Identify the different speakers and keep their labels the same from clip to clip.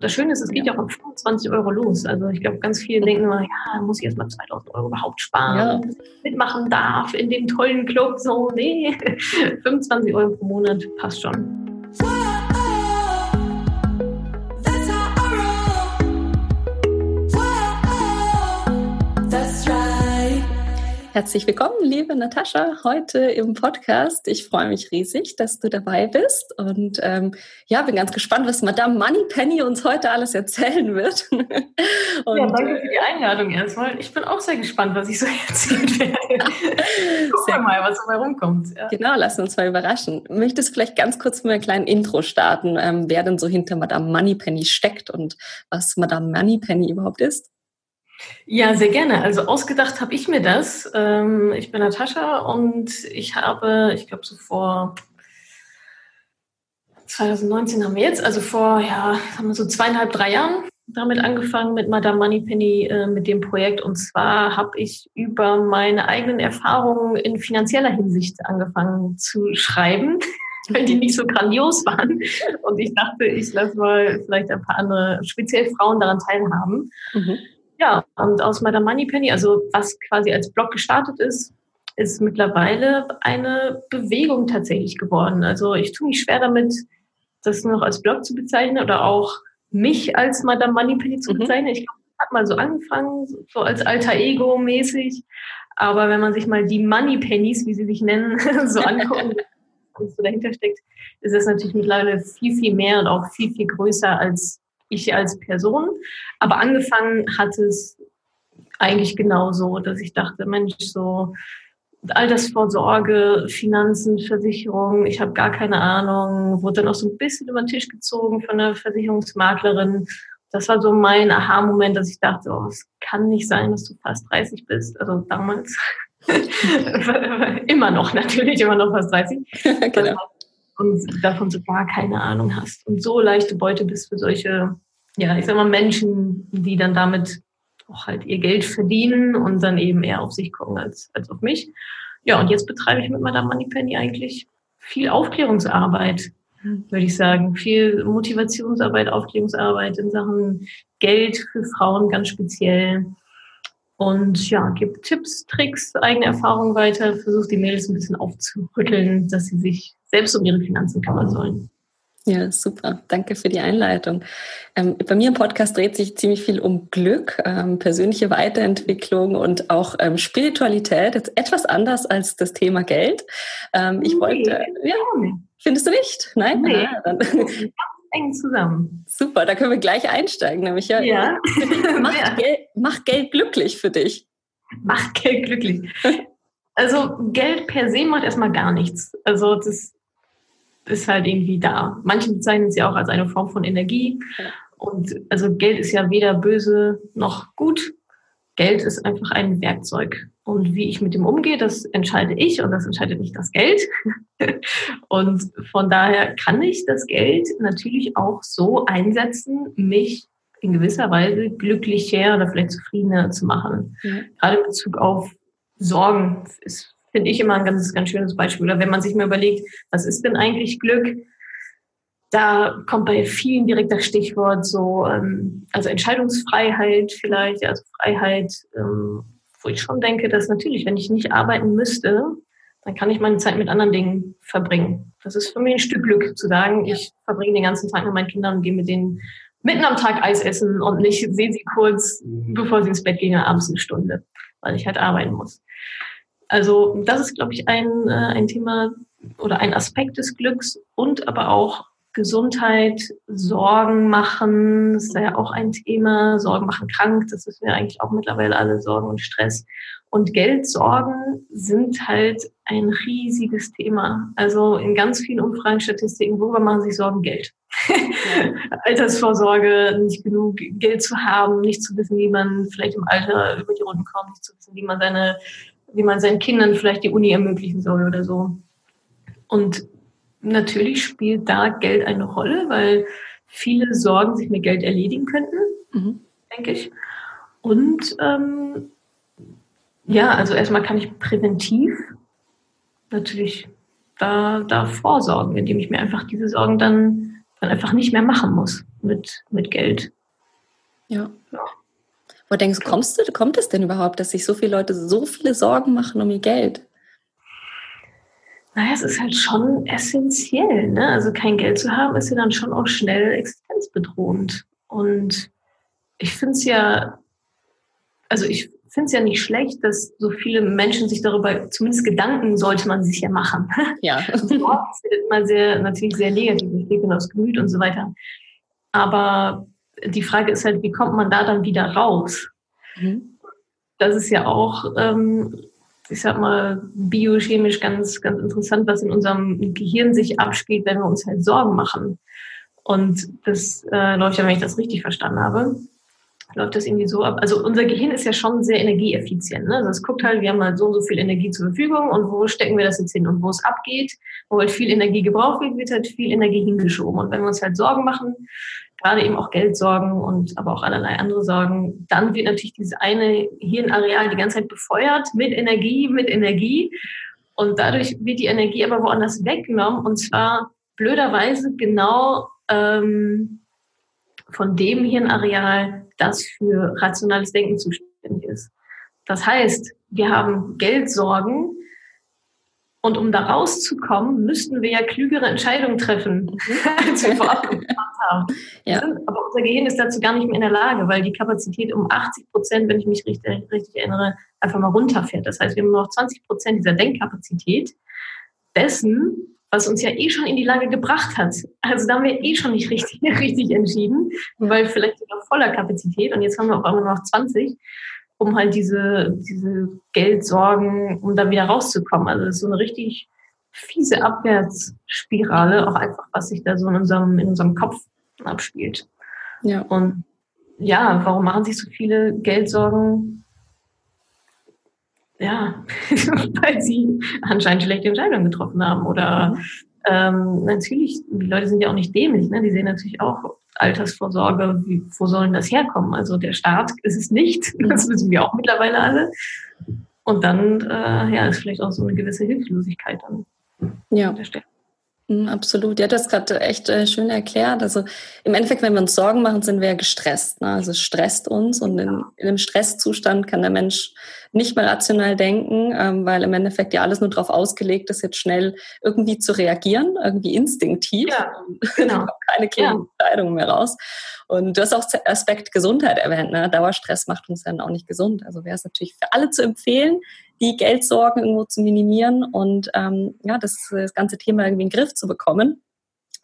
Speaker 1: Das Schöne ist, es geht ja auch um 25 Euro los. Also ich glaube, ganz viele denken immer, ja, muss ich erst mal 2000 Euro überhaupt sparen, ja. mitmachen darf in dem tollen Club. So, nee, 25 Euro pro Monat passt schon.
Speaker 2: Herzlich willkommen, liebe Natascha, heute im Podcast. Ich freue mich riesig, dass du dabei bist und ähm, ja, bin ganz gespannt, was Madame Moneypenny uns heute alles erzählen wird.
Speaker 1: und, ja, danke für die Einladung erstmal. Ich bin auch sehr gespannt, was ich so erzählen werde. Gucken mal, was dabei rumkommt.
Speaker 2: Ja. Genau, lass uns mal überraschen. Möchtest du vielleicht ganz kurz mit einem kleinen Intro starten, ähm, wer denn so hinter Madame Moneypenny steckt und was Madame Moneypenny überhaupt ist?
Speaker 1: Ja, sehr gerne. Also ausgedacht habe ich mir das. Ähm, ich bin Natascha und ich habe, ich glaube so vor 2019 haben wir jetzt, also vor, ja, haben so zweieinhalb, drei Jahren damit angefangen mit Madame Moneypenny, äh, mit dem Projekt. Und zwar habe ich über meine eigenen Erfahrungen in finanzieller Hinsicht angefangen zu schreiben, weil die nicht so grandios waren. Und ich dachte, ich lasse mal vielleicht ein paar andere, speziell Frauen daran teilhaben. Mhm. Ja, und aus Madame Moneypenny, also was quasi als Blog gestartet ist, ist mittlerweile eine Bewegung tatsächlich geworden. Also ich tue mich schwer damit, das noch als Blog zu bezeichnen oder auch mich als Madame Moneypenny zu mhm. bezeichnen. Ich glaube, hat mal so angefangen, so als alter Ego mäßig. Aber wenn man sich mal die Moneypennies, wie sie sich nennen, so anguckt, was so dahinter steckt, ist es natürlich mittlerweile viel, viel mehr und auch viel, viel größer als ich als Person. Aber angefangen hat es eigentlich genauso, dass ich dachte, Mensch, so Altersvorsorge, Finanzen, Versicherung, ich habe gar keine Ahnung, wurde dann auch so ein bisschen über den Tisch gezogen von einer Versicherungsmaklerin. Das war so mein Aha-Moment, dass ich dachte, oh, es kann nicht sein, dass du fast 30 bist. Also damals. immer noch, natürlich, immer noch fast 30. genau und davon so gar keine Ahnung hast und so leichte Beute bist für solche, ja, ich sag mal, Menschen, die dann damit auch halt ihr Geld verdienen und dann eben eher auf sich gucken als, als auf mich. Ja, und jetzt betreibe ich mit Madame Moneypenny eigentlich viel Aufklärungsarbeit, würde ich sagen. Viel Motivationsarbeit, Aufklärungsarbeit in Sachen Geld für Frauen ganz speziell. Und ja, gibt Tipps, Tricks, eigene Erfahrungen weiter, versucht die Mädels ein bisschen aufzurütteln, dass sie sich selbst um ihre Finanzen kümmern sollen.
Speaker 2: Ja, super. Danke für die Einleitung. Ähm, bei mir im Podcast dreht sich ziemlich viel um Glück, ähm, persönliche Weiterentwicklung und auch ähm, Spiritualität. Jetzt etwas anders als das Thema Geld. Ähm, ich nee, wollte, ja, findest du nicht? Nein? Nee. Ah, dann.
Speaker 1: eng zusammen.
Speaker 2: Super, da können wir gleich einsteigen, nämlich ja. ja. Macht, ja. Geld, macht Geld glücklich für dich.
Speaker 1: Macht Geld glücklich. Also Geld per se macht erstmal gar nichts. Also das ist halt irgendwie da. Manche bezeichnen es ja auch als eine Form von Energie. Und also Geld ist ja weder böse noch gut. Geld ist einfach ein Werkzeug. Und wie ich mit dem umgehe, das entscheide ich und das entscheidet nicht das Geld. und von daher kann ich das Geld natürlich auch so einsetzen, mich in gewisser Weise glücklicher oder vielleicht zufriedener zu machen. Ja. Gerade in Bezug auf Sorgen ist finde ich immer ein ganz, ganz schönes Beispiel. Oder wenn man sich mal überlegt, was ist denn eigentlich Glück? Da kommt bei vielen direkt das Stichwort so, ähm, also Entscheidungsfreiheit vielleicht, also Freiheit, ähm, wo ich schon denke, dass natürlich, wenn ich nicht arbeiten müsste, dann kann ich meine Zeit mit anderen Dingen verbringen. Das ist für mich ein Stück Glück, zu sagen, ich verbringe den ganzen Tag mit meinen Kindern und gehe mit denen mitten am Tag Eis essen und nicht sehe sie kurz, bevor sie ins Bett gehen, abends eine Stunde, weil ich halt arbeiten muss. Also das ist, glaube ich, ein, äh, ein Thema oder ein Aspekt des Glücks und aber auch Gesundheit, Sorgen machen, ist ja auch ein Thema. Sorgen machen krank, das wissen wir eigentlich auch mittlerweile alle, Sorgen und Stress. Und Geldsorgen sind halt ein riesiges Thema. Also in ganz vielen Umfragen, Statistiken, worüber machen sich Sorgen? Geld. Altersvorsorge, nicht genug Geld zu haben, nicht zu wissen, wie man vielleicht im Alter über die Runden kommt, nicht zu wissen, wie man seine wie man seinen Kindern vielleicht die Uni ermöglichen soll oder so. Und natürlich spielt da Geld eine Rolle, weil viele Sorgen sich mit Geld erledigen könnten, mhm. denke ich. Und ähm, ja, also erstmal kann ich präventiv natürlich da, da vorsorgen, indem ich mir einfach diese Sorgen dann dann einfach nicht mehr machen muss mit, mit Geld.
Speaker 2: Ja. Wo denkst du, kommst du, kommt es denn überhaupt, dass sich so viele Leute so viele Sorgen machen um ihr Geld?
Speaker 1: Naja, es ist halt schon essentiell. Ne? Also kein Geld zu haben, ist ja dann schon auch schnell existenzbedrohend. Und ich finde es ja, also ich finde es ja nicht schlecht, dass so viele Menschen sich darüber, zumindest Gedanken sollte man sich ja machen.
Speaker 2: Ja.
Speaker 1: das wird immer sehr, natürlich sehr negativ, ich lebe aufs Gemüt und so weiter. Aber die Frage ist halt, wie kommt man da dann wieder raus? Mhm. Das ist ja auch, ähm, ich sag mal, biochemisch ganz, ganz interessant, was in unserem Gehirn sich abspielt, wenn wir uns halt Sorgen machen. Und das äh, läuft ja, wenn ich das richtig verstanden habe, läuft das irgendwie so ab. Also unser Gehirn ist ja schon sehr energieeffizient. Ne? Also es guckt halt, wir haben halt so und so viel Energie zur Verfügung und wo stecken wir das jetzt hin? Und wo es abgeht, wo halt viel Energie gebraucht wird, wird halt viel Energie hingeschoben. Und wenn wir uns halt Sorgen machen, gerade eben auch Geldsorgen und aber auch allerlei andere Sorgen, dann wird natürlich dieses eine Hirnareal die ganze Zeit befeuert mit Energie, mit Energie. Und dadurch wird die Energie aber woanders weggenommen und zwar blöderweise genau ähm, von dem Hirnareal, das für rationales Denken zuständig ist. Das heißt, wir haben Geldsorgen, und um da rauszukommen, müssten wir ja klügere Entscheidungen treffen, als wir vorab gemacht haben. Ja. Aber unser Gehirn ist dazu gar nicht mehr in der Lage, weil die Kapazität um 80 Prozent, wenn ich mich richtig, richtig erinnere, einfach mal runterfährt. Das heißt, wir haben nur noch 20 Prozent dieser Denkkapazität dessen, was uns ja eh schon in die Lage gebracht hat. Also da haben wir eh schon nicht richtig, richtig entschieden, weil vielleicht sogar voller Kapazität und jetzt haben wir auf einmal noch 20 um halt diese, diese Geldsorgen, um da wieder rauszukommen. Also das ist so eine richtig fiese Abwärtsspirale, auch einfach, was sich da so in unserem, in unserem Kopf abspielt. Ja. Und ja, warum machen sich so viele Geldsorgen? Ja, weil sie anscheinend schlechte Entscheidungen getroffen haben. Oder mhm. Ähm, natürlich, die Leute sind ja auch nicht dämlich, ne? Die sehen natürlich auch Altersvorsorge, wie, wo sollen das herkommen? Also der Staat ist es nicht, das wissen wir auch mittlerweile alle. Und dann äh, ja, ist vielleicht auch so eine gewisse Hilflosigkeit dann
Speaker 2: ja. an der Stelle. Mm, absolut. Ja, das gerade echt äh, schön erklärt. Also im Endeffekt, wenn wir uns Sorgen machen, sind wir ja gestresst. Ne? Also es stresst uns und in, in, einem Stresszustand kann der Mensch nicht mehr rational denken, ähm, weil im Endeffekt ja alles nur darauf ausgelegt ist, jetzt schnell irgendwie zu reagieren, irgendwie instinktiv. Ja, genau. keine klaren ja. Entscheidungen mehr raus. Und du hast auch Aspekt Gesundheit erwähnt. Ne? Dauerstress macht uns dann auch nicht gesund. Also wäre es natürlich für alle zu empfehlen, die Geldsorgen irgendwo zu minimieren und ähm, ja, das, das ganze Thema irgendwie in den Griff zu bekommen,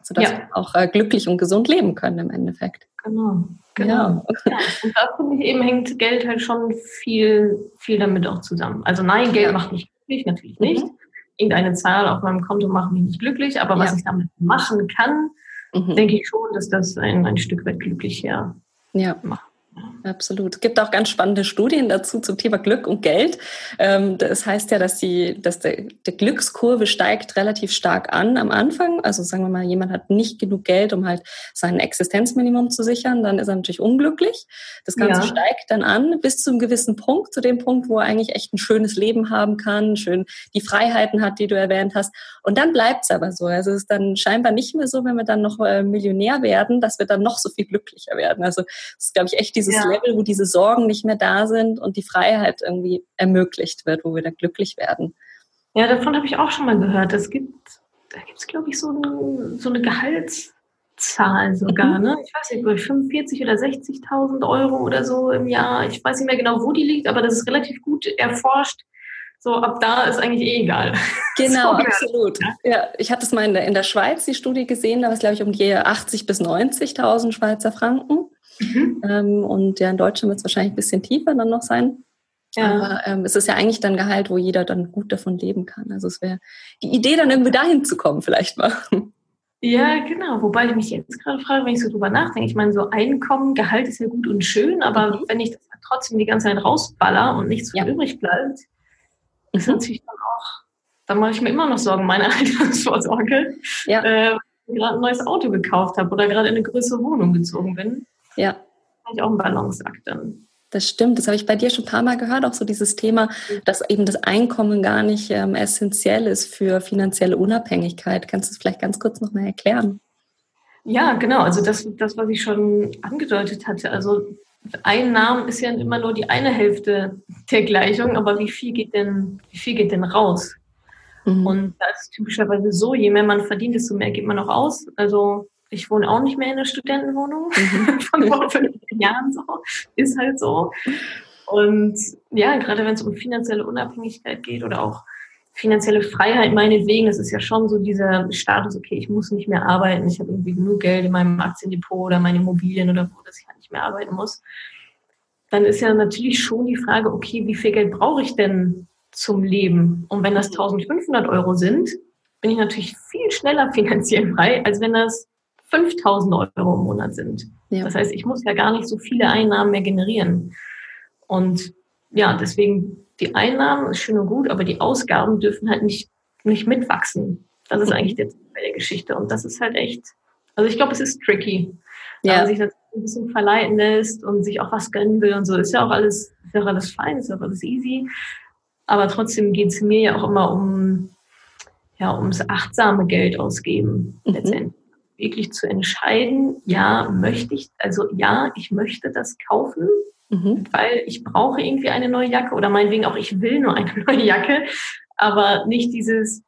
Speaker 2: sodass ja. wir auch äh, glücklich und gesund leben können im Endeffekt.
Speaker 1: Genau. Genau. Ja. ja. Und da finde ich eben hängt Geld halt schon viel, viel damit auch zusammen. Also nein, Geld ja. macht mich glücklich, natürlich nicht. Mhm. Irgendeine Zahl auf meinem Konto macht mich nicht glücklich, aber was ich damit machen kann, mhm. denke ich schon, dass das ein, ein Stück weit glücklicher
Speaker 2: ja. macht. Absolut. Es gibt auch ganz spannende Studien dazu zum Thema Glück und Geld. Ähm, das heißt ja, dass die, dass der, der Glückskurve steigt relativ stark an am Anfang. Also sagen wir mal, jemand hat nicht genug Geld, um halt sein Existenzminimum zu sichern, dann ist er natürlich unglücklich. Das Ganze ja. steigt dann an bis zu einem gewissen Punkt, zu dem Punkt, wo er eigentlich echt ein schönes Leben haben kann, schön die Freiheiten hat, die du erwähnt hast. Und dann bleibt es aber so. Also es ist dann scheinbar nicht mehr so, wenn wir dann noch äh, Millionär werden, dass wir dann noch so viel glücklicher werden. Also das ist, glaube ich, echt dieses ja. Level, wo diese Sorgen nicht mehr da sind und die Freiheit irgendwie ermöglicht wird, wo wir dann glücklich werden.
Speaker 1: Ja, davon habe ich auch schon mal gehört. Es gibt, da gibt es, glaube ich, so eine, so eine Gehaltszahl sogar. Mhm. Ne? Ich weiß nicht, bei 45 oder 60.000 Euro oder so im Jahr. Ich weiß nicht mehr genau, wo die liegt, aber das ist relativ gut erforscht. So, ab da ist eigentlich eh egal.
Speaker 2: Genau, so, absolut. Ja. ja, ich hatte es mal in der, in der Schweiz die Studie gesehen, da war es, glaube ich, um die 80.000 bis 90.000 Schweizer Franken. Mhm. Ähm, und ja, in Deutschland wird es wahrscheinlich ein bisschen tiefer dann noch sein. Ja. Aber ähm, es ist ja eigentlich dann Gehalt, wo jeder dann gut davon leben kann. Also es wäre die Idee, dann irgendwie dahin zu kommen, vielleicht mal.
Speaker 1: Ja, genau. Wobei ich mich jetzt gerade frage, wenn ich so drüber nachdenke. Ich meine, so Einkommen, Gehalt ist ja gut und schön, aber mhm. wenn ich das trotzdem die ganze Zeit rausballer und nichts ja. übrig bleibt, mhm. ist natürlich dann auch, dann mache ich mir immer noch Sorgen, meine Altersvorsorge. Ja. Äh, gerade ein neues Auto gekauft habe oder gerade in eine größere Wohnung gezogen bin.
Speaker 2: Ja.
Speaker 1: Das ist auch ein Balanceakt dann.
Speaker 2: Das stimmt, das habe ich bei dir schon ein paar Mal gehört, auch so dieses Thema, dass eben das Einkommen gar nicht ähm, essentiell ist für finanzielle Unabhängigkeit. Kannst du es vielleicht ganz kurz nochmal erklären?
Speaker 1: Ja, genau. Also das, das, was ich schon angedeutet hatte. Also Einnahmen ist ja immer nur die eine Hälfte der Gleichung, aber wie viel geht denn, wie viel geht denn raus? Mhm. Und das ist typischerweise so, je mehr man verdient, desto mehr geht man auch aus. Also ich wohne auch nicht mehr in einer Studentenwohnung mhm. von vor fünf Jahren so. Ist halt so. Und ja, gerade wenn es um finanzielle Unabhängigkeit geht oder auch finanzielle Freiheit meinetwegen, das ist ja schon so dieser Status, okay, ich muss nicht mehr arbeiten, ich habe irgendwie genug Geld in meinem Aktiendepot oder meine Immobilien oder wo, dass ich halt nicht mehr arbeiten muss. Dann ist ja natürlich schon die Frage, okay, wie viel Geld brauche ich denn zum Leben? Und wenn das 1500 Euro sind, bin ich natürlich viel schneller finanziell frei, als wenn das 5000 Euro im Monat sind. Ja. Das heißt, ich muss ja gar nicht so viele Einnahmen mehr generieren. Und ja, deswegen die Einnahmen ist schön und gut, aber die Ausgaben dürfen halt nicht, nicht mitwachsen. Das ist mhm. eigentlich der Ziel der Geschichte. Und das ist halt echt, also ich glaube, es ist tricky. Ja. Aber sich das ein bisschen verleiten lässt und sich auch was gönnen will und so, ist ja auch alles, ist ja auch alles fein, ist ja auch alles easy. Aber trotzdem geht es mir ja auch immer um, ja, ums achtsame Geld ausgeben, mhm. letztendlich. Wirklich zu entscheiden, ja, möchte ich, also ja, ich möchte das kaufen, mhm. weil ich brauche irgendwie eine neue Jacke oder meinetwegen auch, ich will nur eine neue Jacke, aber nicht dieses,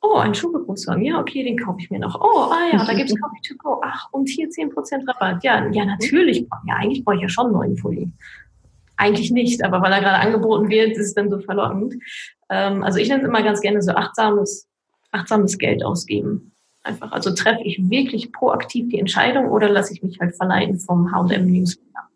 Speaker 1: oh, ein Schuhbegrüßung, ja, okay, den kaufe ich mir noch. Oh, ah ja, da gibt es Coffee to go. Ach, und hier 10% Rabatt. Ja, ja, natürlich. Ja, eigentlich brauche ich ja schon einen neuen Pulli. Eigentlich nicht, aber weil er gerade angeboten wird, ist es dann so verlockend. Ähm, also ich nenne es immer ganz gerne so achtsames, achtsames Geld ausgeben. Einfach. Also treffe ich wirklich proaktiv die Entscheidung oder lasse ich mich halt verleiten vom H&M Newsletter.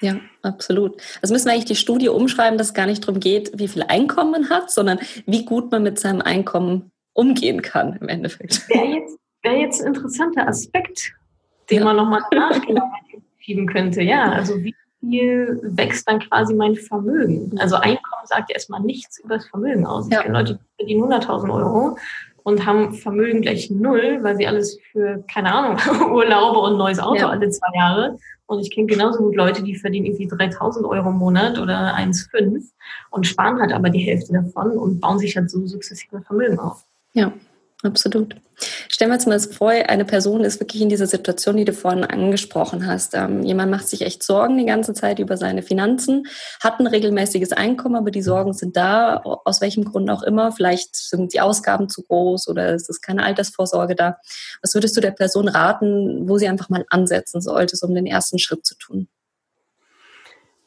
Speaker 2: Ja, absolut. Also müssen wir eigentlich die Studie umschreiben, dass es gar nicht darum geht, wie viel Einkommen man hat, sondern wie gut man mit seinem Einkommen umgehen kann im Endeffekt.
Speaker 1: Wäre jetzt, wär jetzt ein interessanter Aspekt, den ja. man nochmal nachschieben könnte. Ja, also wie viel wächst dann quasi mein Vermögen? Also Einkommen sagt ja erstmal nichts über das Vermögen aus. Ich ja. kenne Leute, die verdienen 100.000 Euro und haben Vermögen gleich null, weil sie alles für, keine Ahnung, Urlaube und neues Auto ja. alle zwei Jahre und ich kenne genauso gut Leute, die verdienen irgendwie 3000 Euro im Monat oder 1,5 und sparen halt aber die Hälfte davon und bauen sich halt so sukzessive Vermögen auf.
Speaker 2: Ja, absolut. Stellen wir uns mal vor, eine Person ist wirklich in dieser Situation, die du vorhin angesprochen hast. Ähm, jemand macht sich echt Sorgen die ganze Zeit über seine Finanzen, hat ein regelmäßiges Einkommen, aber die Sorgen sind da, aus welchem Grund auch immer. Vielleicht sind die Ausgaben zu groß oder es ist keine Altersvorsorge da. Was würdest du der Person raten, wo sie einfach mal ansetzen sollte, um den ersten Schritt zu tun?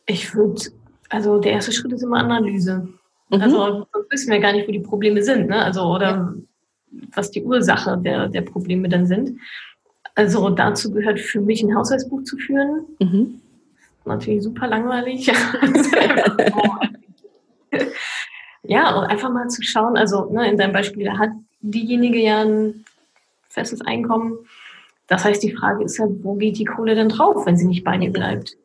Speaker 1: Ich würde, also der erste Schritt ist immer Analyse. Mhm. Also sonst wissen wir gar nicht, wo die Probleme sind. Ne? Also oder ja. Was die Ursache der, der Probleme dann sind. Also dazu gehört für mich ein Haushaltsbuch zu führen. Mhm. Natürlich super langweilig. ja, und einfach mal zu schauen, also ne, in deinem Beispiel, da hat diejenige ja ein festes Einkommen. Das heißt, die Frage ist halt, wo geht die Kohle denn drauf, wenn sie nicht bei dir bleibt?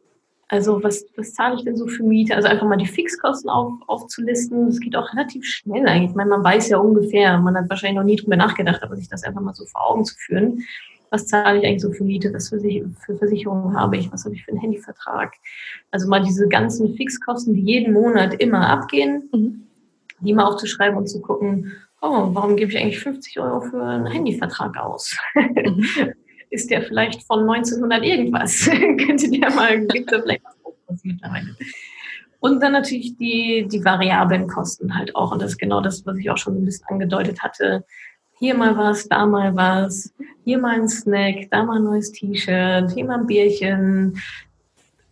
Speaker 1: Also was, was zahle ich denn so für Miete? Also einfach mal die Fixkosten auf, aufzulisten. Das geht auch relativ schnell eigentlich. Ich meine, man weiß ja ungefähr, man hat wahrscheinlich noch nie drüber nachgedacht, aber sich das einfach mal so vor Augen zu führen. Was zahle ich eigentlich so für Miete? Was für, für Versicherungen habe ich? Was habe ich für einen Handyvertrag? Also mal diese ganzen Fixkosten, die jeden Monat immer abgehen, mhm. die mal aufzuschreiben und zu gucken, oh, warum gebe ich eigentlich 50 Euro für einen Handyvertrag aus? Mhm. ist der vielleicht von 1900 irgendwas. Könnte der mal, gibt da vielleicht was mittlerweile. Und dann natürlich die, die variablen Kosten halt auch. Und das ist genau das, was ich auch schon ein bisschen angedeutet hatte. Hier mal was, da mal was, hier mal ein Snack, da mal ein neues T-Shirt, hier mal ein Bierchen.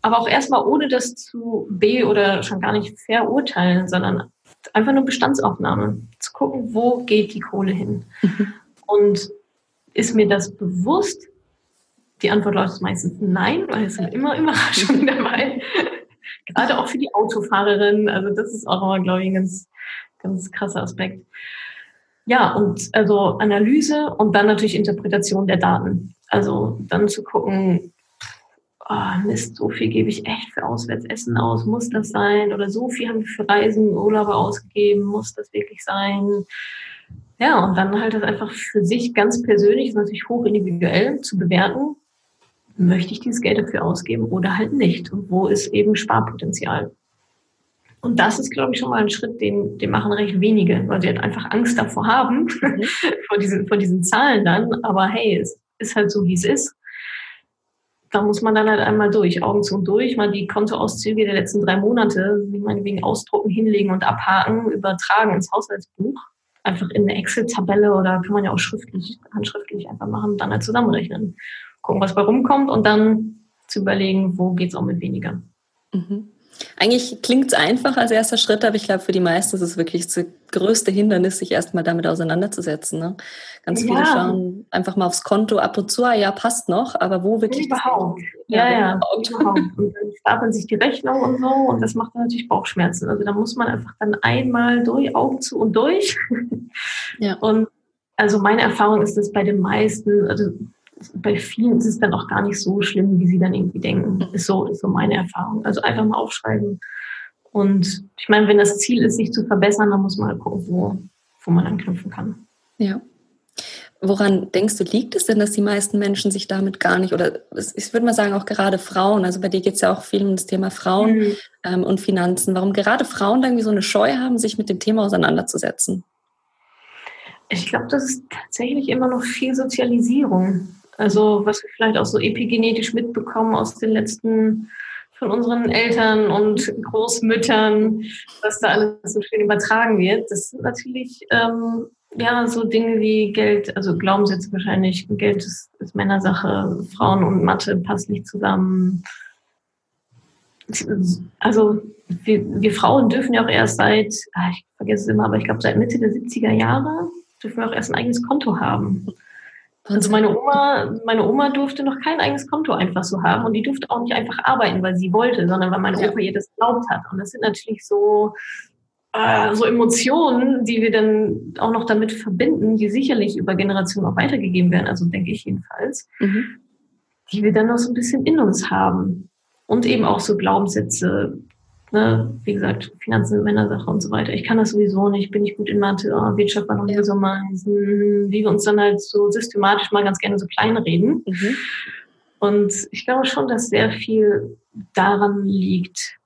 Speaker 1: Aber auch erstmal ohne das zu be- oder schon gar nicht verurteilen, sondern einfach nur Bestandsaufnahme. Zu gucken, wo geht die Kohle hin. Mhm. Und ist mir das bewusst? Die Antwort lautet meistens nein, weil es sind immer Überraschungen dabei. Gerade auch für die Autofahrerin. Also das ist auch immer, glaube ich, ein ganz, ganz krasser Aspekt. Ja, und also Analyse und dann natürlich Interpretation der Daten. Also dann zu gucken, oh Mist, so viel gebe ich echt für Auswärtsessen aus, muss das sein? Oder so viel haben wir für Reisen, Urlaube ausgegeben, muss das wirklich sein? Ja, und dann halt das einfach für sich ganz persönlich, natürlich hoch individuell zu bewerten, möchte ich dieses Geld dafür ausgeben oder halt nicht? Und wo ist eben Sparpotenzial? Und das ist, glaube ich, schon mal ein Schritt, den, den machen recht wenige, weil sie halt einfach Angst davor haben, mhm. vor, diesen, vor diesen Zahlen dann. Aber hey, es, ist halt so, wie es ist. Da muss man dann halt einmal durch, Augen zu und durch, mal die Kontoauszüge der letzten drei Monate, wie meinetwegen ausdrucken, hinlegen und abhaken, übertragen ins Haushaltsbuch. Einfach in eine Excel-Tabelle oder kann man ja auch schriftlich, handschriftlich einfach machen, dann halt zusammenrechnen. Gucken, was bei rumkommt und dann zu überlegen, wo geht's auch mit weniger.
Speaker 2: Mhm. Eigentlich klingt es einfach als erster Schritt, aber ich glaube, für die meisten ist es wirklich das größte Hindernis, sich erstmal damit auseinanderzusetzen. Ne? Ganz ja. viele schauen einfach mal aufs Konto ab und zu, ah, ja, passt noch, aber wo wirklich?
Speaker 1: Überhaupt. Ja, ja, ja überhaupt. Und dann stapeln sich die Rechnung und so und das macht natürlich Bauchschmerzen. Also da muss man einfach dann einmal durch, Augen zu und durch. Ja. Und also meine Erfahrung ist, dass bei den meisten, also bei vielen ist es dann auch gar nicht so schlimm, wie sie dann irgendwie denken. Mhm. Ist so, ist so meine Erfahrung. Also einfach mal aufschreiben. Und ich meine, wenn das Ziel ist, sich zu verbessern, dann muss man halt gucken, wo, wo man anknüpfen kann.
Speaker 2: Ja. Woran denkst du, liegt es denn, dass die meisten Menschen sich damit gar nicht, oder ich würde mal sagen, auch gerade Frauen, also bei dir geht es ja auch viel um das Thema Frauen mhm. ähm, und Finanzen, warum gerade Frauen da irgendwie so eine Scheu haben, sich mit dem Thema auseinanderzusetzen?
Speaker 1: Ich glaube, das ist tatsächlich immer noch viel Sozialisierung. Also was wir vielleicht auch so epigenetisch mitbekommen aus den letzten von unseren Eltern und Großmüttern, was da alles so schön übertragen wird. Das sind natürlich ähm, ja so Dinge wie Geld, also Glaubenssätze wahrscheinlich, Geld ist, ist Männersache, Frauen und Mathe passt nicht zusammen. Also wir, wir Frauen dürfen ja auch erst seit, ah, ich vergesse es immer, aber ich glaube seit Mitte der 70er Jahre dürfen wir auch erst ein eigenes Konto haben. Also meine Oma, meine Oma durfte noch kein eigenes Konto einfach so haben und die durfte auch nicht einfach arbeiten, weil sie wollte, sondern weil meine Opa ihr das glaubt hat. Und das sind natürlich so, äh, so Emotionen, die wir dann auch noch damit verbinden, die sicherlich über Generationen auch weitergegeben werden, also denke ich jedenfalls, mhm. die wir dann noch so ein bisschen in uns haben. Und eben auch so Glaubenssätze, Ne, wie gesagt, Finanzen sind Männersache und so weiter. Ich kann das sowieso nicht, bin ich gut in Mathe, oh, Wirtschaft war noch nie so meins. Wie wir uns dann halt so systematisch mal ganz gerne so klein reden. Mhm. Und ich glaube schon, dass sehr viel daran liegt.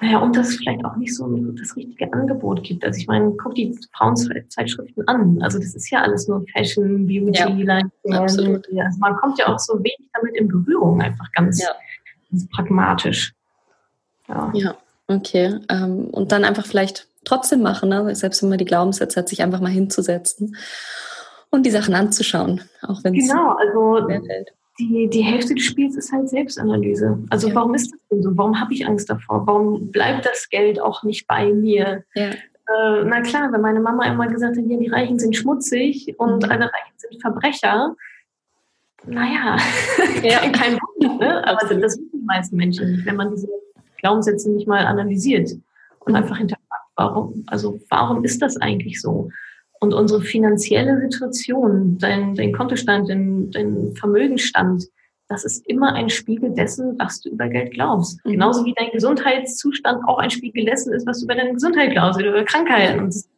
Speaker 1: Naja, und dass es vielleicht auch nicht so das richtige Angebot gibt. Also ich meine, guck die Frauenzeitschriften an. Also das ist ja alles nur Fashion, Beauty, ja, Lifestyle. Also man kommt ja auch so wenig damit in Berührung, einfach ganz, ja. ganz pragmatisch.
Speaker 2: Ja, ja okay. Ähm, und dann einfach vielleicht trotzdem machen, ne? selbst wenn man die Glaubenssätze hat, sich einfach mal hinzusetzen und die Sachen anzuschauen, auch wenn es
Speaker 1: genau, also die, die Hälfte des Spiels ist halt Selbstanalyse. Also ja. warum ist das denn so? Warum habe ich Angst davor? Warum bleibt das Geld auch nicht bei mir? Ja. Äh, na klar, wenn meine Mama immer gesagt hat, ja, die Reichen sind schmutzig und mhm. alle Reichen sind Verbrecher, naja, ja. kein Wunder, ne? aber das wissen die meisten Menschen nicht, wenn man diese Glaubenssätze nicht mal analysiert und einfach hinterfragt, warum, also warum ist das eigentlich so? Und unsere finanzielle Situation, dein, dein Kontostand, dein, dein Vermögensstand, das ist immer ein Spiegel dessen, was du über Geld glaubst. Mhm. Genauso wie dein Gesundheitszustand auch ein Spiegel dessen ist, was du über deine Gesundheit glaubst oder über Krankheiten. Und das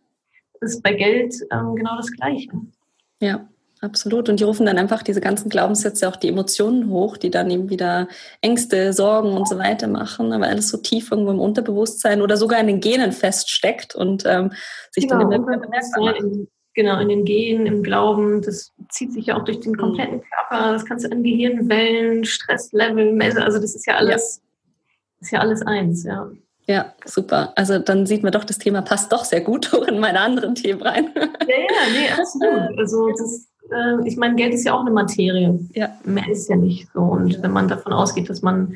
Speaker 1: ist bei Geld ähm, genau das Gleiche.
Speaker 2: Ja. Absolut. Und die rufen dann einfach diese ganzen Glaubenssätze, auch die Emotionen hoch, die dann eben wieder Ängste, Sorgen und so weiter machen, weil alles so tief irgendwo im Unterbewusstsein oder sogar in den Genen feststeckt und ähm, sich genau, dann immer bemerkbar
Speaker 1: in, Genau, in den Genen, im Glauben, das zieht sich ja auch durch den kompletten mhm. Körper, das kannst du an Gehirnwellen, Stresslevel messen, also das ist ja alles, ja. ist ja alles eins, ja.
Speaker 2: Ja, super. Also dann sieht man doch, das Thema passt doch sehr gut in meine anderen Themen rein. Ja,
Speaker 1: ja, nee, absolut. Also das äh, ich meine, Geld ist ja auch eine Materie. Ja. Mehr ist ja nicht so. Und wenn man davon ausgeht, dass man,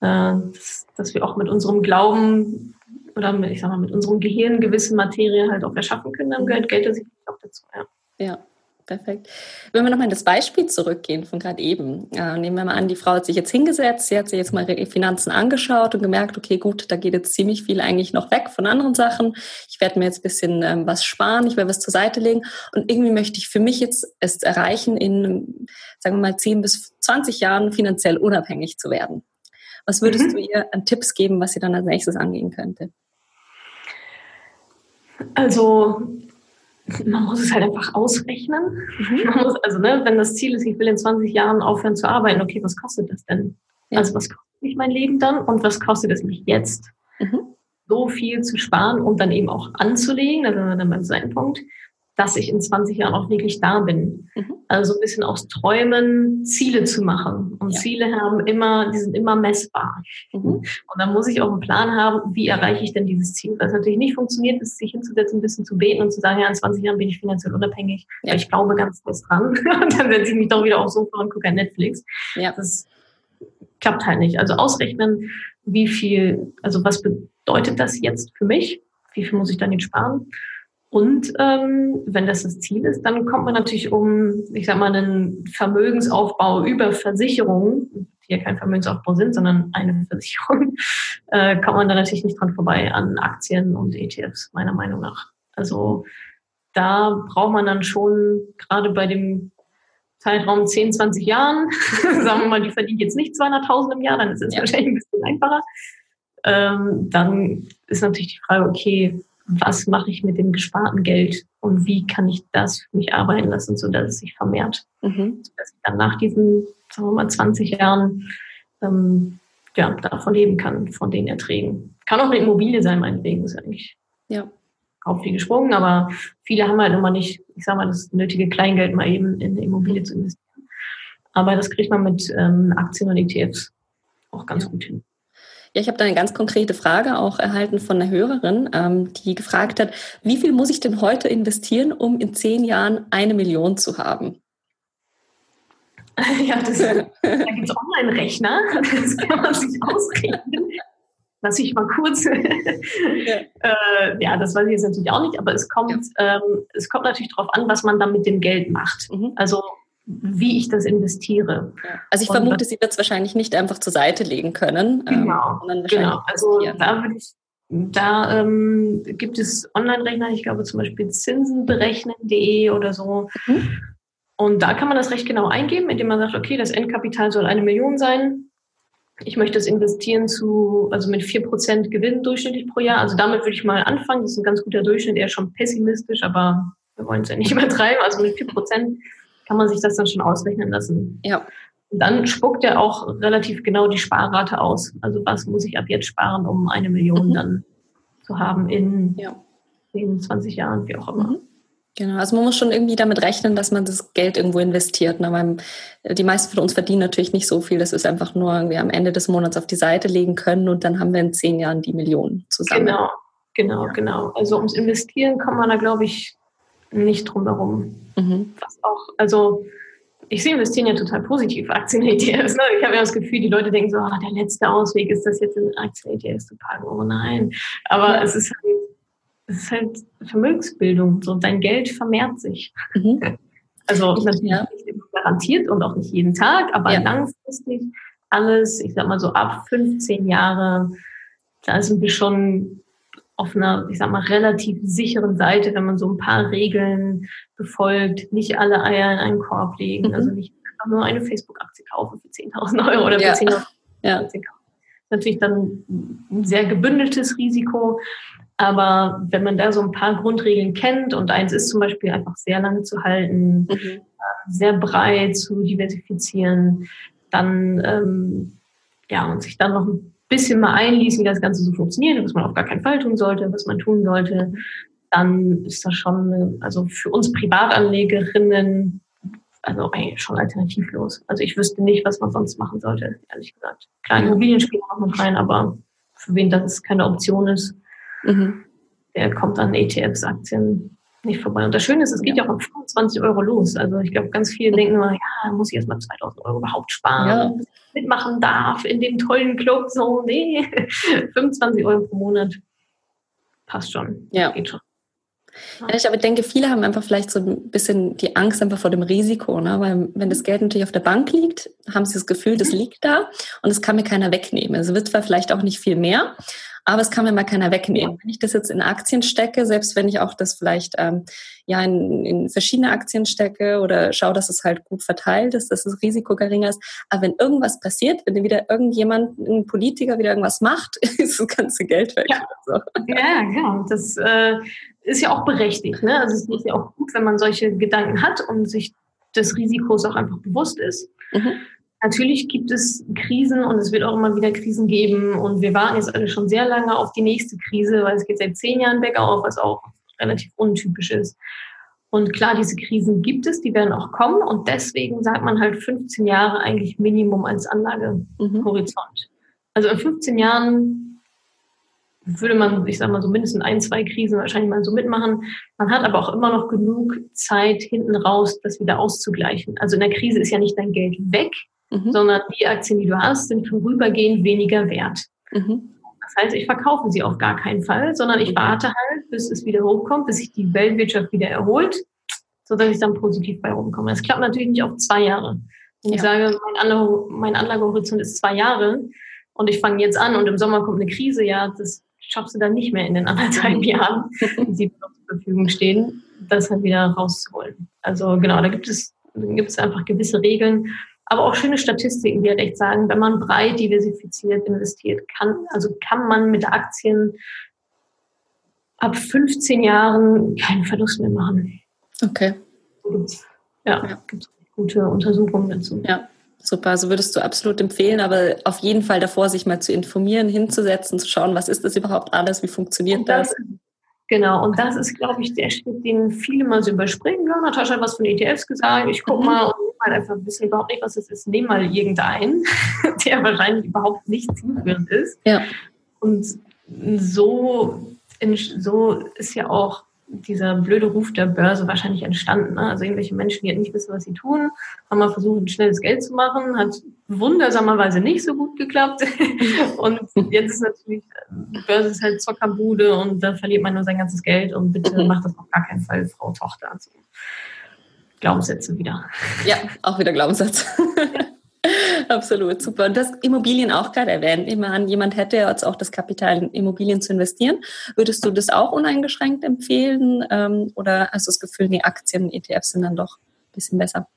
Speaker 1: äh, dass, dass wir auch mit unserem Glauben oder mit, ich sag mal, mit unserem Gehirn gewisse Materie halt auch erschaffen können, dann gehört Geld sicherlich auch dazu.
Speaker 2: Ja. ja. Perfekt. Wenn wir nochmal in das Beispiel zurückgehen von gerade eben, äh, nehmen wir mal an, die Frau hat sich jetzt hingesetzt, sie hat sich jetzt mal ihre Finanzen angeschaut und gemerkt, okay, gut, da geht jetzt ziemlich viel eigentlich noch weg von anderen Sachen. Ich werde mir jetzt ein bisschen ähm, was sparen, ich werde was zur Seite legen und irgendwie möchte ich für mich jetzt es erreichen, in, sagen wir mal, 10 bis 20 Jahren finanziell unabhängig zu werden. Was würdest mhm. du ihr an Tipps geben, was sie dann als nächstes angehen könnte?
Speaker 1: Also man muss es halt einfach ausrechnen. Mhm. Man muss, also, ne, wenn das Ziel ist, ich will in 20 Jahren aufhören zu arbeiten, okay, was kostet das denn? Ja. Also, was kostet mich mein Leben dann und was kostet es mich jetzt? Mhm. So viel zu sparen und dann eben auch anzulegen, also dann beim zweiten Punkt. Dass ich in 20 Jahren auch wirklich da bin. Mhm. Also ein bisschen aus Träumen Ziele zu machen. Und ja. Ziele haben immer, die sind immer messbar. Mhm. Und dann muss ich auch einen Plan haben, wie erreiche ich denn dieses Ziel. Was natürlich nicht funktioniert, ist, sich hinzusetzen, ein bisschen zu beten und zu sagen, ja, in 20 Jahren bin ich finanziell unabhängig. Ja. Ich glaube ganz fest dran. und dann setze ich mich doch wieder aufs Sofa und gucke an Netflix. Ja. Das klappt halt nicht. Also ausrechnen, wie viel, also was bedeutet das jetzt für mich? Wie viel muss ich dann jetzt sparen? Und ähm, wenn das das Ziel ist, dann kommt man natürlich um, ich sag mal, einen Vermögensaufbau über Versicherungen, die ja kein Vermögensaufbau sind, sondern eine Versicherung, äh, kommt man da natürlich nicht dran vorbei an Aktien und ETFs, meiner Meinung nach. Also da braucht man dann schon gerade bei dem Zeitraum 10, 20 Jahren, sagen wir mal, die verdient jetzt nicht 200.000 im Jahr, dann ist es ja. wahrscheinlich ein bisschen einfacher. Ähm, dann ist natürlich die Frage, okay, was mache ich mit dem gesparten Geld und wie kann ich das für mich arbeiten lassen, sodass es sich vermehrt. Mhm. Dass ich dann nach diesen, sagen wir mal, 20 Jahren ähm, ja, davon leben kann, von den Erträgen. Kann auch eine Immobilie sein, meinetwegen, ist eigentlich ja. auch viel gesprungen, aber viele haben halt immer nicht, ich sage mal, das nötige Kleingeld mal eben in eine Immobilie zu investieren. Aber das kriegt man mit ähm, Aktien und ETFs auch ganz ja. gut hin.
Speaker 2: Ja, ich habe da eine ganz konkrete Frage auch erhalten von einer Hörerin, ähm, die gefragt hat, wie viel muss ich denn heute investieren, um in zehn Jahren eine Million zu haben?
Speaker 1: Ja, das, da gibt es Online-Rechner, das kann man sich ausrechnen. Was ich mal kurz, ja. äh, ja, das weiß ich jetzt natürlich auch nicht, aber es kommt, ja. ähm, es kommt natürlich darauf an, was man dann mit dem Geld macht. Mhm. Also wie ich das investiere.
Speaker 2: Also ich und vermute, sie wird es wahrscheinlich nicht einfach zur Seite legen können.
Speaker 1: Genau, ähm, genau. Also da würde ich da ähm, gibt es Online-Rechner, ich glaube zum Beispiel zinsenberechnen.de oder so. Mhm. Und da kann man das recht genau eingeben, indem man sagt, okay, das Endkapital soll eine Million sein. Ich möchte es investieren zu, also mit vier Prozent Gewinn durchschnittlich pro Jahr. Also damit würde ich mal anfangen. Das ist ein ganz guter Durchschnitt, eher schon pessimistisch, aber wir wollen es ja nicht übertreiben. Also mit vier Prozent kann man sich das dann schon ausrechnen lassen. Ja. Und dann spuckt er auch relativ genau die Sparrate aus. Also was muss ich ab jetzt sparen, um eine Million mhm. dann zu haben in ja. 10, 20 Jahren, wie auch immer. Mhm.
Speaker 2: Genau, also man muss schon irgendwie damit rechnen, dass man das Geld irgendwo investiert. Ne? Weil äh, die meisten von uns verdienen natürlich nicht so viel, dass wir es einfach nur irgendwie am Ende des Monats auf die Seite legen können und dann haben wir in zehn Jahren die Millionen zusammen.
Speaker 1: Genau, genau, genau. Also ums Investieren kommt man da, glaube ich, nicht drum herum. Mhm. Was auch, also ich sehe investieren ja total positiv, Aktien-ETFs. Ne? Ich habe ja das Gefühl, die Leute denken so, ah, der letzte Ausweg ist das jetzt in Aktien-ETFs zu packen. Oh nein. Aber ja. es ist halt, es ist halt Vermögensbildung. So, dein Geld vermehrt sich. Mhm. Also natürlich ja. nicht garantiert und auch nicht jeden Tag, aber ja. langfristig alles, ich sag mal so ab 15 Jahre, da sind wir schon auf einer, ich sag mal, relativ sicheren Seite, wenn man so ein paar Regeln befolgt, nicht alle Eier in einen Korb legen, mhm. also nicht einfach nur eine Facebook-Aktie kaufen für 10.000 Euro oder für ja. 10.000 ja. Euro. Natürlich dann ein sehr gebündeltes Risiko, aber wenn man da so ein paar Grundregeln kennt und eins ist zum Beispiel einfach sehr lange zu halten, mhm. Äh, sehr breit zu diversifizieren, dann ähm, ja und sich dann noch ein bisschen mal einliest, wie das Ganze so funktioniert, was man auf gar keinen Fall tun sollte, was man tun sollte, dann ist das schon, also für uns Privatanlegerinnen, also eigentlich schon alternativlos. Also ich wüsste nicht, was man sonst machen sollte, ehrlich gesagt. Klar, Immobilien spielen auch mit rein, aber für wen das keine Option ist, mhm. der kommt an ETFs, Aktien nicht vorbei. Und das Schöne ist, es geht ja, ja auch um 25 Euro los. Also ich glaube, ganz viele denken immer, ja, muss ich erst mal 2000 Euro überhaupt sparen, ja. mitmachen darf in dem tollen Club. So, nee, 25 Euro pro Monat passt schon. Ja. Geht schon.
Speaker 2: Ja, ich aber denke, viele haben einfach vielleicht so ein bisschen die Angst einfach vor dem Risiko, ne? weil wenn das Geld natürlich auf der Bank liegt, haben sie das Gefühl, das mhm. liegt da und es kann mir keiner wegnehmen. Es wird zwar vielleicht auch nicht viel mehr, aber es kann mir mal keiner wegnehmen. Wenn ich das jetzt in Aktien stecke, selbst wenn ich auch das vielleicht ähm, ja in, in verschiedene Aktien stecke oder schaue, dass es halt gut verteilt ist, dass das Risiko geringer ist. Aber wenn irgendwas passiert, wenn wieder irgendjemand, ein Politiker wieder irgendwas macht, ist das ganze Geld weg.
Speaker 1: Ja, so. ja genau. Das äh, ist ja auch berechtigt. Ne? Also es ist ja auch gut, wenn man solche Gedanken hat und sich des Risikos auch einfach bewusst ist. Mhm. Natürlich gibt es Krisen und es wird auch immer wieder Krisen geben. Und wir warten jetzt alle schon sehr lange auf die nächste Krise, weil es geht seit zehn Jahren bergauf, was auch relativ untypisch ist. Und klar, diese Krisen gibt es, die werden auch kommen. Und deswegen sagt man halt 15 Jahre eigentlich Minimum als Anlagehorizont. Mhm. Also in 15 Jahren würde man, ich sag mal so mindestens ein, zwei Krisen wahrscheinlich mal so mitmachen. Man hat aber auch immer noch genug Zeit hinten raus, das wieder auszugleichen. Also in der Krise ist ja nicht dein Geld weg, mhm. sondern die Aktien, die du hast, sind vorübergehend weniger wert. Mhm. Das heißt, ich verkaufe sie auf gar keinen Fall, sondern ich warte halt, bis es wieder hochkommt, bis sich die Weltwirtschaft wieder erholt, sodass ich dann positiv bei rumkomme. Das klappt natürlich nicht auf zwei Jahre. Wenn ja. ich sage, mein, Anlage, mein Anlagehorizont ist zwei Jahre und ich fange jetzt an und im Sommer kommt eine Krise, ja, das schaffst du dann nicht mehr in den anderthalb Jahren, die noch zur Verfügung stehen, das halt wieder rauszuholen. Also genau, da gibt es, gibt es einfach gewisse Regeln, aber auch schöne Statistiken, die halt echt sagen, wenn man breit diversifiziert investiert, kann, also kann man mit Aktien ab 15 Jahren keinen Verlust mehr machen.
Speaker 2: Okay.
Speaker 1: Ja, ja. gibt es gute Untersuchungen dazu.
Speaker 2: Ja. Super, also würdest du absolut empfehlen, aber auf jeden Fall davor, sich mal zu informieren, hinzusetzen, zu schauen, was ist das überhaupt alles, wie funktioniert das? das?
Speaker 1: Genau, und das ist, glaube ich, der Schritt, den viele mal so überspringen. Ja, Natascha hat was von ETFs gesagt, ich gucke mhm. mal und mal einfach wissen überhaupt nicht, was es ist. Nehm mal irgendeinen, der wahrscheinlich überhaupt nicht zielführend ist.
Speaker 2: Ja.
Speaker 1: Und so, so ist ja auch dieser blöde Ruf der Börse wahrscheinlich entstanden. Ne? Also irgendwelche Menschen, die halt nicht wissen, was sie tun, haben mal versucht, schnelles Geld zu machen, hat wundersamerweise nicht so gut geklappt. und jetzt ist natürlich, die Börse ist halt Zockerbude und da verliert man nur sein ganzes Geld und bitte macht das auf gar keinen Fall, Frau Tochter. Also Glaubenssätze wieder.
Speaker 2: Ja, auch wieder Glaubenssatz. Absolut, super. Und das Immobilien auch gerade erwähnt. Meine, jemand hätte jetzt auch das Kapital in Immobilien zu investieren. Würdest du das auch uneingeschränkt empfehlen? Ähm, oder hast du das Gefühl, die Aktien, ETFs sind dann doch ein bisschen besser?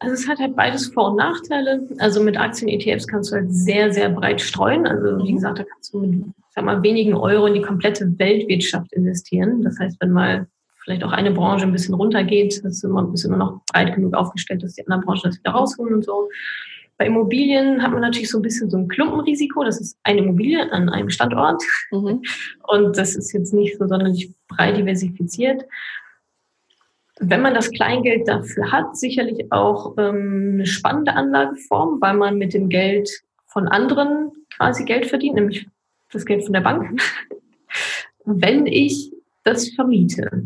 Speaker 1: Also es hat halt beides Vor- und Nachteile. Also mit Aktien-ETFs kannst du halt sehr, sehr breit streuen. Also wie gesagt, da kannst du mit sag mal, wenigen Euro in die komplette Weltwirtschaft investieren. Das heißt, wenn mal vielleicht auch eine Branche ein bisschen runtergeht, ist immer, bist immer noch breit genug aufgestellt, dass die anderen Branchen das wieder rausholen und so. Bei Immobilien hat man natürlich so ein bisschen so ein Klumpenrisiko. Das ist eine Immobilie an einem Standort. Mhm. Und das ist jetzt nicht so sonderlich breit diversifiziert. Wenn man das Kleingeld dafür hat, sicherlich auch ähm, eine spannende Anlageform, weil man mit dem Geld von anderen quasi Geld verdient, nämlich das Geld von der Bank. Wenn ich das vermiete,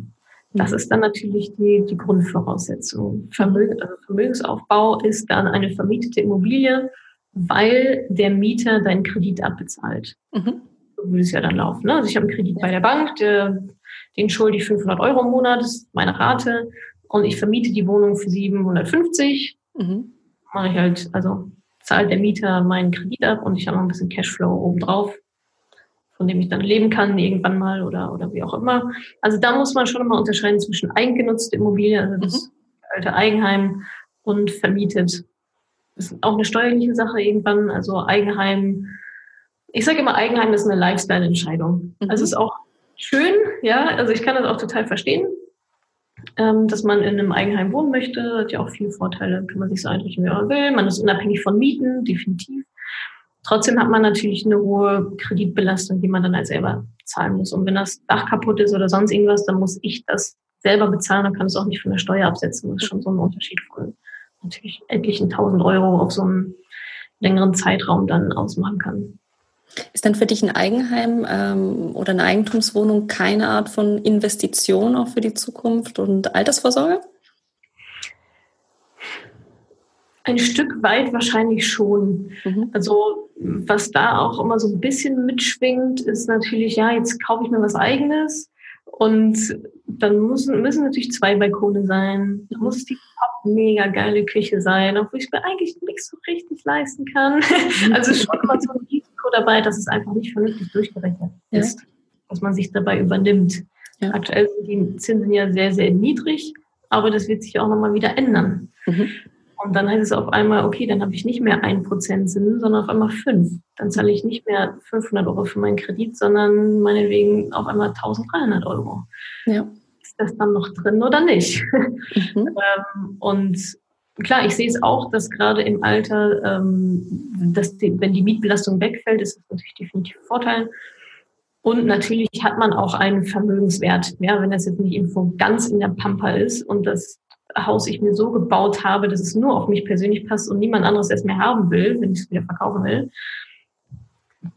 Speaker 1: das ist dann natürlich die, die Grundvoraussetzung. Vermögen, also Vermögensaufbau ist dann eine vermietete Immobilie, weil der Mieter deinen Kredit abbezahlt. Mhm. So würde es ja dann laufen. Ne? Also ich habe einen Kredit bei der Bank, der, den schulde ich 500 Euro im Monat, das ist meine Rate, und ich vermiete die Wohnung für 750. Mhm. Mache ich halt, also zahlt der Mieter meinen Kredit ab und ich habe noch ein bisschen Cashflow obendrauf von dem ich dann leben kann irgendwann mal oder, oder wie auch immer. Also da muss man schon mal unterscheiden zwischen eigengenutzte Immobilie, also das mhm. alte Eigenheim und vermietet. Das ist auch eine steuerliche Sache irgendwann. Also Eigenheim, ich sage immer, Eigenheim ist eine Lifestyle-Entscheidung. Mhm. Also es ist auch schön, ja, also ich kann das auch total verstehen, ähm, dass man in einem Eigenheim wohnen möchte. Hat ja auch viele Vorteile, kann man sich so einrichten, wie man will. Man ist unabhängig von Mieten, definitiv. Trotzdem hat man natürlich eine hohe Kreditbelastung, die man dann halt selber zahlen muss. Und wenn das Dach kaputt ist oder sonst irgendwas, dann muss ich das selber bezahlen und kann es auch nicht von der Steuer absetzen. Das ist schon so ein Unterschied von natürlich etlichen tausend Euro auf so einen längeren Zeitraum dann ausmachen kann.
Speaker 2: Ist dann für dich ein Eigenheim ähm, oder eine Eigentumswohnung keine Art von Investition auch für die Zukunft und Altersvorsorge?
Speaker 1: Ein Stück weit wahrscheinlich schon. Mhm. Also was da auch immer so ein bisschen mitschwingt, ist natürlich, ja, jetzt kaufe ich mir was eigenes und dann müssen, müssen natürlich zwei Balkone sein. Da muss die mega geile Küche sein, obwohl ich mir eigentlich nichts so richtig leisten kann. Also es ist schon immer so ein Risiko dabei, dass es einfach nicht vernünftig durchgerechnet ja. ist, was man sich dabei übernimmt. Ja. Aktuell sind die Zinsen ja sehr, sehr niedrig, aber das wird sich auch nochmal wieder ändern. Mhm. Und dann heißt es auf einmal, okay, dann habe ich nicht mehr ein Prozent Zinsen, sondern auf einmal fünf. Dann zahle ich nicht mehr 500 Euro für meinen Kredit, sondern meinetwegen auf einmal 1300 Euro. Ja. Ist das dann noch drin oder nicht? Mhm. Ähm, und klar, ich sehe es auch, dass gerade im Alter, ähm, dass die, wenn die Mietbelastung wegfällt, ist das natürlich definitiv ein Vorteil. Und natürlich hat man auch einen Vermögenswert. Ja, wenn das jetzt nicht irgendwo ganz in der Pampa ist und das Haus ich mir so gebaut habe, dass es nur auf mich persönlich passt und niemand anderes es mehr haben will, wenn ich es wieder verkaufen will,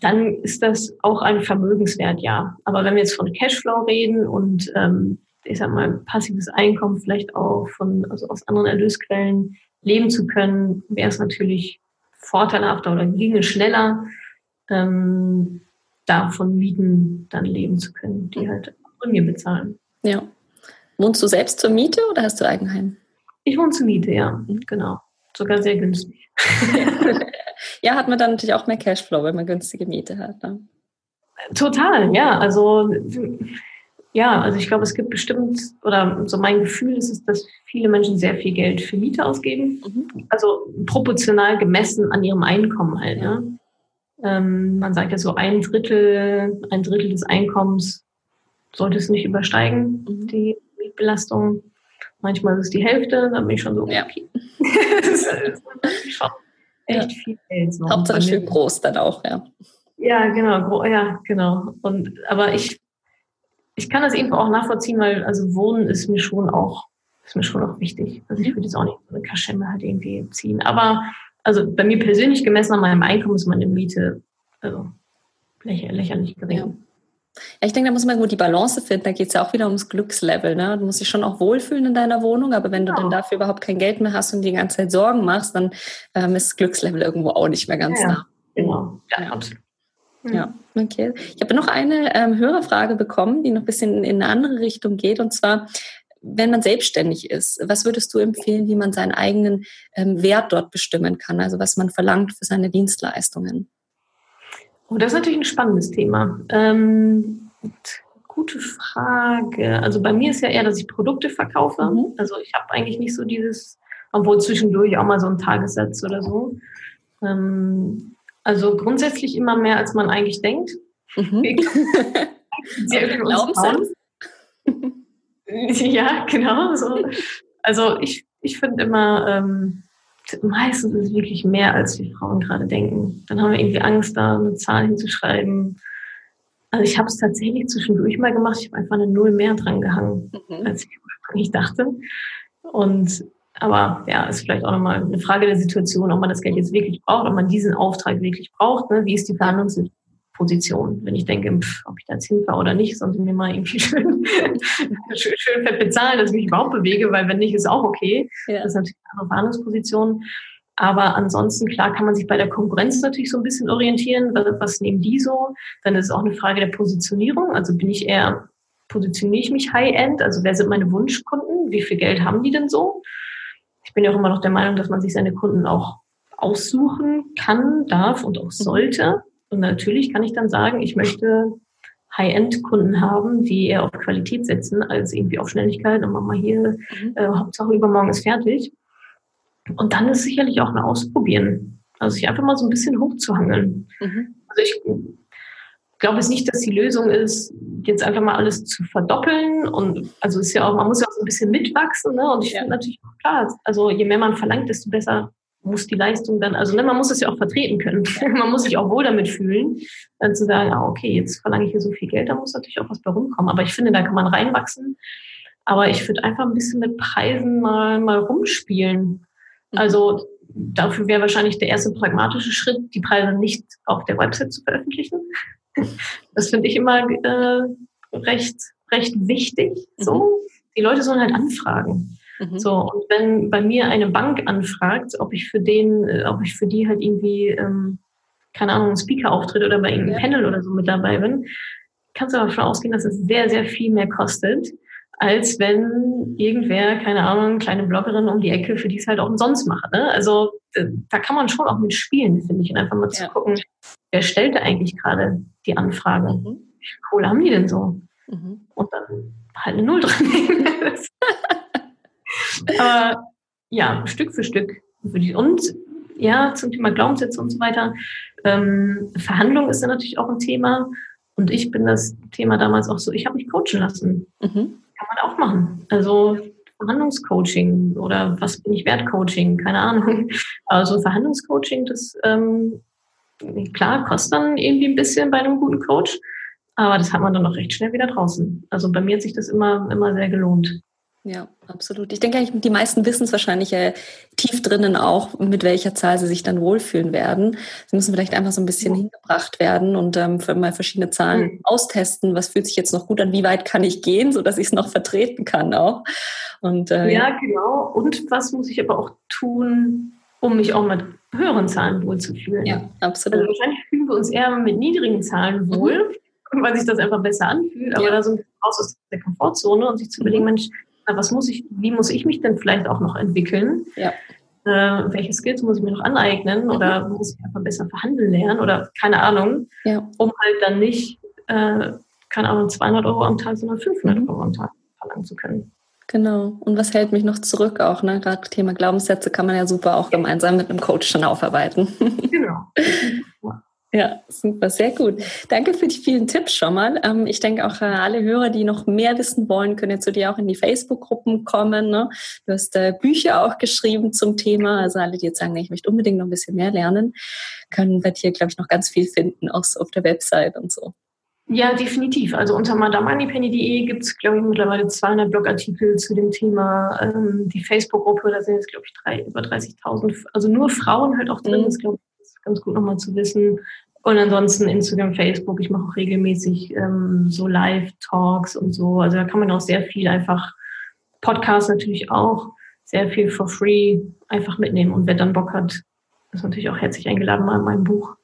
Speaker 1: dann ist das auch ein Vermögenswert, ja. Aber wenn wir jetzt von Cashflow reden und ähm, ich sag mal passives Einkommen vielleicht auch von also aus anderen Erlösquellen leben zu können, wäre es natürlich vorteilhafter oder ginge schneller, ähm, davon Mieten dann leben zu können, die halt von mir bezahlen.
Speaker 2: Ja. Wohnst du selbst zur Miete oder hast du Eigenheim?
Speaker 1: Ich wohne zur Miete, ja, genau. Sogar sehr günstig.
Speaker 2: ja, hat man dann natürlich auch mehr Cashflow, wenn man günstige Miete hat. Ne?
Speaker 1: Total, ja. Also ja, also ich glaube, es gibt bestimmt, oder so mein Gefühl ist es, dass viele Menschen sehr viel Geld für Miete ausgeben. Mhm. Also proportional gemessen an ihrem Einkommen halt. Ja. Ne? Ähm, man sagt ja so ein Drittel, ein Drittel des Einkommens sollte es nicht übersteigen, mhm. die Mietbelastung. Manchmal ist es die Hälfte, dann bin ich schon so, ja. okay. das
Speaker 2: ist schon echt ja. viel Geld. So. Hauptsache schön groß dann auch, ja.
Speaker 1: Ja, genau, ja, genau. Und aber ich, ich kann das eben auch nachvollziehen, weil also Wohnen ist mir schon auch, ist mir schon auch wichtig. Also ich mhm. würde jetzt auch nicht so eine Kaschemme halt irgendwie ziehen. Aber also bei mir persönlich gemessen an meinem Einkommen ist meine Miete also lächer, lächerlich gering. Ja.
Speaker 2: Ja, ich denke, da muss man gut die Balance finden. Da geht es ja auch wieder ums Glückslevel. Ne? Du musst dich schon auch wohlfühlen in deiner Wohnung, aber wenn du dann dafür überhaupt kein Geld mehr hast und die ganze Zeit Sorgen machst, dann ähm, ist das Glückslevel irgendwo auch nicht mehr ganz ja, nah.
Speaker 1: Genau, ja, absolut.
Speaker 2: Ja, okay. Ich habe noch eine ähm, Hörerfrage bekommen, die noch ein bisschen in eine andere Richtung geht. Und zwar, wenn man selbstständig ist, was würdest du empfehlen, wie man seinen eigenen ähm, Wert dort bestimmen kann? Also was man verlangt für seine Dienstleistungen?
Speaker 1: Oh, das ist natürlich ein spannendes Thema. Ähm, gute Frage. Also bei mir ist ja eher, dass ich Produkte verkaufe. Mhm. Also ich habe eigentlich nicht so dieses, obwohl zwischendurch auch mal so ein Tagessatz oder so. Ähm, also grundsätzlich immer mehr, als man eigentlich denkt. Mhm. Glaubenssatz. ja, genau. So. Also ich, ich finde immer, ähm, meistens ist es wirklich mehr, als wir Frauen gerade denken. Dann haben wir irgendwie Angst, da eine Zahl hinzuschreiben. Also ich habe es tatsächlich zwischendurch mal gemacht. Ich habe einfach eine Null mehr dran gehangen, mhm. als ich ursprünglich dachte. Und aber ja, ist vielleicht auch nochmal eine Frage der Situation, ob man das Geld jetzt wirklich braucht, ob man diesen Auftrag wirklich braucht. Ne? Wie ist die Verhandlungsposition? Wenn ich denke, pff, ob ich da jetzt hinfahre oder nicht, sonst mir mal irgendwie schön, schön, schön fett bezahlen, dass ich mich überhaupt bewege, weil wenn nicht, ist auch okay. Ja. Das ist natürlich eine andere Verhandlungsposition. Aber ansonsten, klar, kann man sich bei der Konkurrenz natürlich so ein bisschen orientieren. Was, was nehmen die so? Dann ist es auch eine Frage der Positionierung. Also bin ich eher, positioniere ich mich High-End? Also wer sind meine Wunschkunden? Wie viel Geld haben die denn so? Ich bin ja auch immer noch der Meinung, dass man sich seine Kunden auch aussuchen kann, darf und auch sollte. Und natürlich kann ich dann sagen, ich möchte High-End-Kunden haben, die eher auf Qualität setzen, als irgendwie auf Schnelligkeit und machen mal hier, mhm. äh, Hauptsache übermorgen ist fertig. Und dann ist sicherlich auch ein Ausprobieren. Also sich einfach mal so ein bisschen hochzuhangeln. Mhm. Also ich glaube es nicht, dass die Lösung ist, jetzt einfach mal alles zu verdoppeln. Und also ist ja auch, man muss ja auch so ein bisschen mitwachsen. Ne? Und ich ja. finde natürlich auch klar, also je mehr man verlangt, desto besser muss die Leistung dann, also ne, man muss es ja auch vertreten können. man muss sich auch wohl damit fühlen, dann zu sagen, ah, okay, jetzt verlange ich hier so viel Geld, da muss natürlich auch was bei rumkommen. Aber ich finde, da kann man reinwachsen. Aber ich würde einfach ein bisschen mit Preisen mal, mal rumspielen. Mhm. Also dafür wäre wahrscheinlich der erste pragmatische Schritt, die Preise nicht auf der Website zu veröffentlichen. Das finde ich immer äh, recht, recht wichtig. So, mhm. die Leute sollen halt anfragen. Mhm. So und wenn bei mir eine Bank anfragt, ob ich für den, äh, ob ich für die halt irgendwie ähm, keine Ahnung, ein Speaker auftritt oder bei irgendeinem ja. Panel oder so mit dabei bin, kannst du aber davon ausgehen, dass es sehr, sehr viel mehr kostet, als wenn irgendwer, keine Ahnung, kleine Bloggerin um die Ecke, für die es halt auch umsonst macht. Ne? Also da kann man schon auch mit spielen, finde ich, und einfach mal ja. zu gucken, wer stellt da eigentlich gerade die Anfrage? Mhm. Wie viel Kohle haben die denn so? Mhm. Und dann halt eine Null dran nehmen. Aber ja, Stück für Stück. Und ja, zum Thema Glaubenssätze und so weiter. Ähm, Verhandlung ist dann natürlich auch ein Thema. Und ich bin das Thema damals auch so, ich habe mich coachen lassen. Mhm kann man auch machen. Also Verhandlungscoaching oder was bin ich wert Coaching, keine Ahnung. Also Verhandlungscoaching, das ähm, klar kostet dann irgendwie ein bisschen bei einem guten Coach, Aber das hat man dann auch recht schnell wieder draußen. Also bei mir hat sich das immer, immer sehr gelohnt.
Speaker 2: Ja, absolut. Ich denke eigentlich, die meisten wissen es wahrscheinlich ja tief drinnen auch, mit welcher Zahl sie sich dann wohlfühlen werden. Sie müssen vielleicht einfach so ein bisschen ja. hingebracht werden und ähm, mal verschiedene Zahlen mhm. austesten. Was fühlt sich jetzt noch gut an? Wie weit kann ich gehen, sodass ich es noch vertreten kann auch?
Speaker 1: Und, äh, ja, genau. Und was muss ich aber auch tun, um mich auch mit höheren Zahlen wohlzufühlen?
Speaker 2: Ja, absolut. Also
Speaker 1: wahrscheinlich fühlen wir uns eher mit niedrigen Zahlen wohl, mhm. weil sich das einfach besser anfühlt. Aber ja. da so ein bisschen raus aus der Komfortzone und sich zu überlegen, mhm. Mensch, was muss ich, wie muss ich mich denn vielleicht auch noch entwickeln? Ja. Äh, welche Skills muss ich mir noch aneignen mhm. oder muss ich einfach besser verhandeln lernen oder keine Ahnung, ja. um halt dann nicht, äh, keine Ahnung, 200 Euro am Tag, sondern 500 mhm. Euro am Tag verlangen zu können.
Speaker 2: Genau. Und was hält mich noch zurück auch? Ne? Gerade Thema Glaubenssätze kann man ja super auch gemeinsam mit einem Coach dann aufarbeiten. Genau. Ja, super, sehr gut. Danke für die vielen Tipps schon mal. Ähm, ich denke auch äh, alle Hörer, die noch mehr wissen wollen, können jetzt zu dir auch in die Facebook-Gruppen kommen. Ne? Du hast äh, Bücher auch geschrieben zum Thema. Also alle, die jetzt sagen, ich möchte unbedingt noch ein bisschen mehr lernen, können bei dir, glaube ich, noch ganz viel finden, auch auf der Website und so.
Speaker 1: Ja, definitiv. Also unter madamoneypenny.de gibt es, glaube ich, mittlerweile 200 Blogartikel zu dem Thema. Ähm, die Facebook-Gruppe, da sind jetzt, glaube ich, drei, über 30.000, also nur Frauen halt auch drin. Mhm. Das, glaube ich, ist ganz gut nochmal zu wissen. Und ansonsten Instagram, Facebook. Ich mache auch regelmäßig ähm, so Live-Talks und so. Also da kann man auch sehr viel einfach, Podcasts natürlich auch, sehr viel for free einfach mitnehmen. Und wer dann Bock hat, ist natürlich auch herzlich eingeladen, mal in mein Buch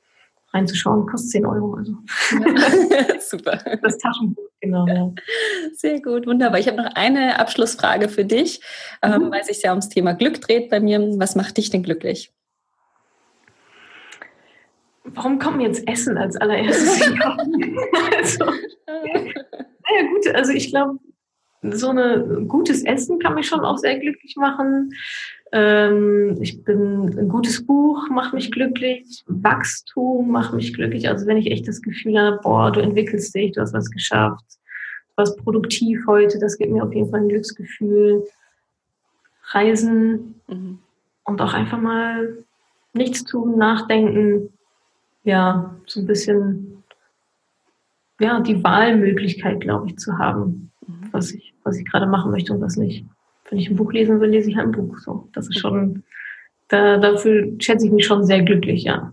Speaker 1: reinzuschauen. Kostet 10 Euro. Also.
Speaker 2: Ja, super.
Speaker 1: Das Taschenbuch, genau. Ja.
Speaker 2: Sehr gut, wunderbar. Ich habe noch eine Abschlussfrage für dich, ähm, mhm. weil es sich ja ums Thema Glück dreht bei mir. Was macht dich denn glücklich?
Speaker 1: Warum kommt mir jetzt Essen als allererstes also, naja, gut, also ich glaube, so ein gutes Essen kann mich schon auch sehr glücklich machen. Ähm, ich bin ein gutes Buch macht mich glücklich, Wachstum macht mich glücklich. Also wenn ich echt das Gefühl habe, boah, du entwickelst dich, du hast was geschafft, du warst produktiv heute, das gibt mir auf jeden Fall ein Glücksgefühl. Reisen mhm. und auch einfach mal nichts tun, nachdenken, ja, so ein bisschen, ja, die Wahlmöglichkeit, glaube ich, zu haben, mhm. was ich, was ich gerade machen möchte und was nicht. Wenn ich ein Buch lesen will, lese ich ein Buch. So, das ist schon, da, dafür schätze ich mich schon sehr glücklich, ja.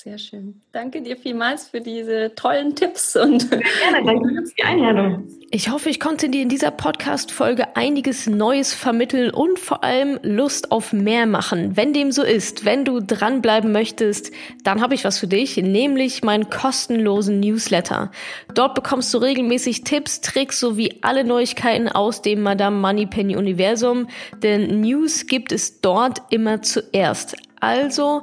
Speaker 2: Sehr schön. Danke dir vielmals für diese tollen Tipps und
Speaker 1: gerne, danke für die Einladung.
Speaker 2: Ich hoffe, ich konnte dir in dieser Podcast-Folge einiges Neues vermitteln und vor allem Lust auf mehr machen. Wenn dem so ist, wenn du dranbleiben möchtest, dann habe ich was für dich, nämlich meinen kostenlosen Newsletter. Dort bekommst du regelmäßig Tipps, Tricks sowie alle Neuigkeiten aus dem Madame Moneypenny Universum, denn News gibt es dort immer zuerst. Also